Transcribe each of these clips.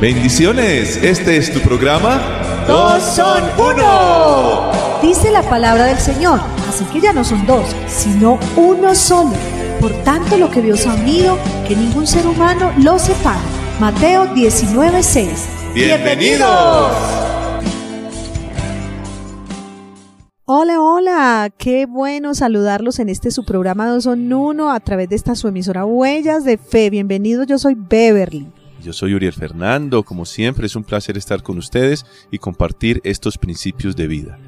Bendiciones, este es tu programa. Dos son uno. Dice la palabra del Señor, así que ya no son dos, sino uno solo. Por tanto, lo que Dios ha unido, que ningún ser humano lo separe. Mateo 19:6. Bienvenidos. Hola, hola, qué bueno saludarlos en este su programa Dos son uno a través de esta su emisora Huellas de Fe. Bienvenidos, yo soy Beverly. Yo soy Uriel Fernando, como siempre es un placer estar con ustedes y compartir estos principios de vida.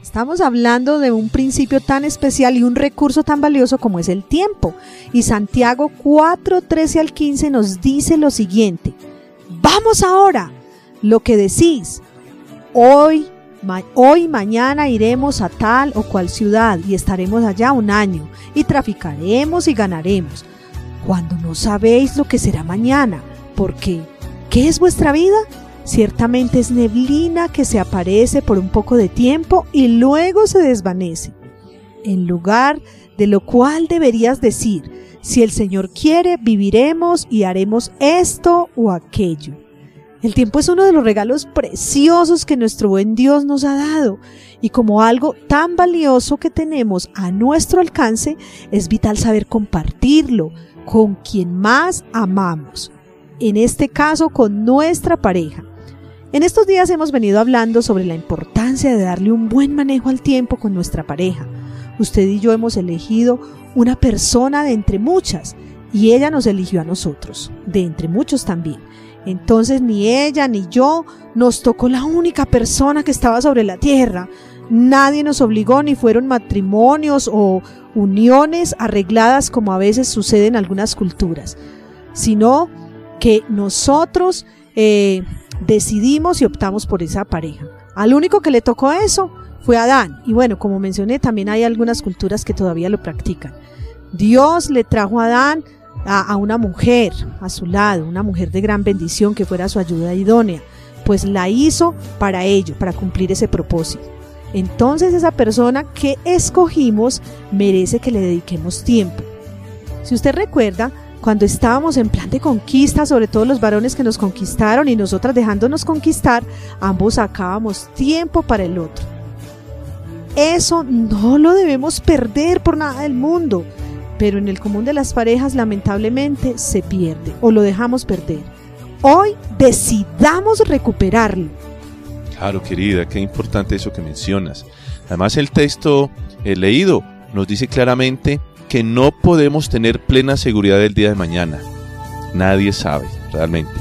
Estamos hablando de un principio tan especial y un recurso tan valioso como es el tiempo. Y Santiago 4, 13 al 15 nos dice lo siguiente. Vamos ahora, lo que decís. Hoy, hoy, mañana iremos a tal o cual ciudad y estaremos allá un año y traficaremos y ganaremos. Cuando no sabéis lo que será mañana, porque ¿qué es vuestra vida? Ciertamente es neblina que se aparece por un poco de tiempo y luego se desvanece. En lugar de lo cual deberías decir, si el Señor quiere, viviremos y haremos esto o aquello. El tiempo es uno de los regalos preciosos que nuestro buen Dios nos ha dado y como algo tan valioso que tenemos a nuestro alcance, es vital saber compartirlo con quien más amamos, en este caso con nuestra pareja. En estos días hemos venido hablando sobre la importancia de darle un buen manejo al tiempo con nuestra pareja. Usted y yo hemos elegido una persona de entre muchas y ella nos eligió a nosotros, de entre muchos también. Entonces ni ella ni yo nos tocó la única persona que estaba sobre la tierra. Nadie nos obligó ni fueron matrimonios o uniones arregladas como a veces sucede en algunas culturas, sino que nosotros eh, decidimos y optamos por esa pareja. Al único que le tocó eso fue Adán. Y bueno, como mencioné, también hay algunas culturas que todavía lo practican. Dios le trajo a Adán a, a, una mujer a su lado, una mujer de gran bendición que fuera su ayuda idónea, pues la hizo para ello, para cumplir ese propósito. Entonces esa persona que escogimos merece que le dediquemos tiempo. Si usted recuerda, cuando estábamos en plan de conquista, sobre todo los varones que nos conquistaron y nosotras dejándonos conquistar, ambos sacábamos tiempo para el otro. Eso no lo debemos perder por nada del mundo, pero en el común de las parejas lamentablemente se pierde o lo dejamos perder. Hoy decidamos recuperarlo. Claro, querida, qué importante eso que mencionas. Además, el texto he leído nos dice claramente que no podemos tener plena seguridad del día de mañana. Nadie sabe, realmente.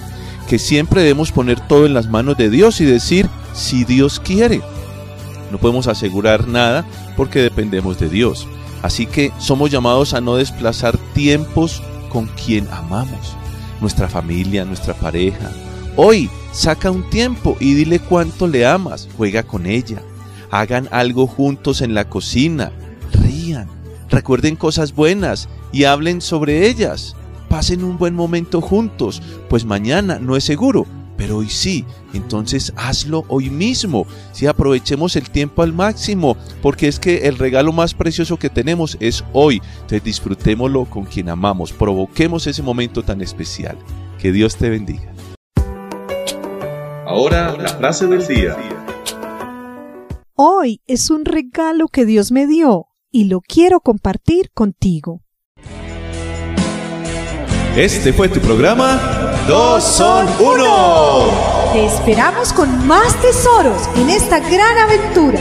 Que siempre debemos poner todo en las manos de Dios y decir, si Dios quiere. No podemos asegurar nada porque dependemos de Dios. Así que somos llamados a no desplazar tiempos con quien amamos. Nuestra familia, nuestra pareja. Hoy saca un tiempo y dile cuánto le amas. Juega con ella. Hagan algo juntos en la cocina. Recuerden cosas buenas y hablen sobre ellas. Pasen un buen momento juntos, pues mañana no es seguro, pero hoy sí. Entonces hazlo hoy mismo. Si aprovechemos el tiempo al máximo, porque es que el regalo más precioso que tenemos es hoy. Entonces disfrutémoslo con quien amamos, provoquemos ese momento tan especial. Que Dios te bendiga. Ahora la frase del día. Hoy es un regalo que Dios me dio y lo quiero compartir contigo. Este fue tu programa Dos son uno. Te esperamos con más tesoros en esta gran aventura.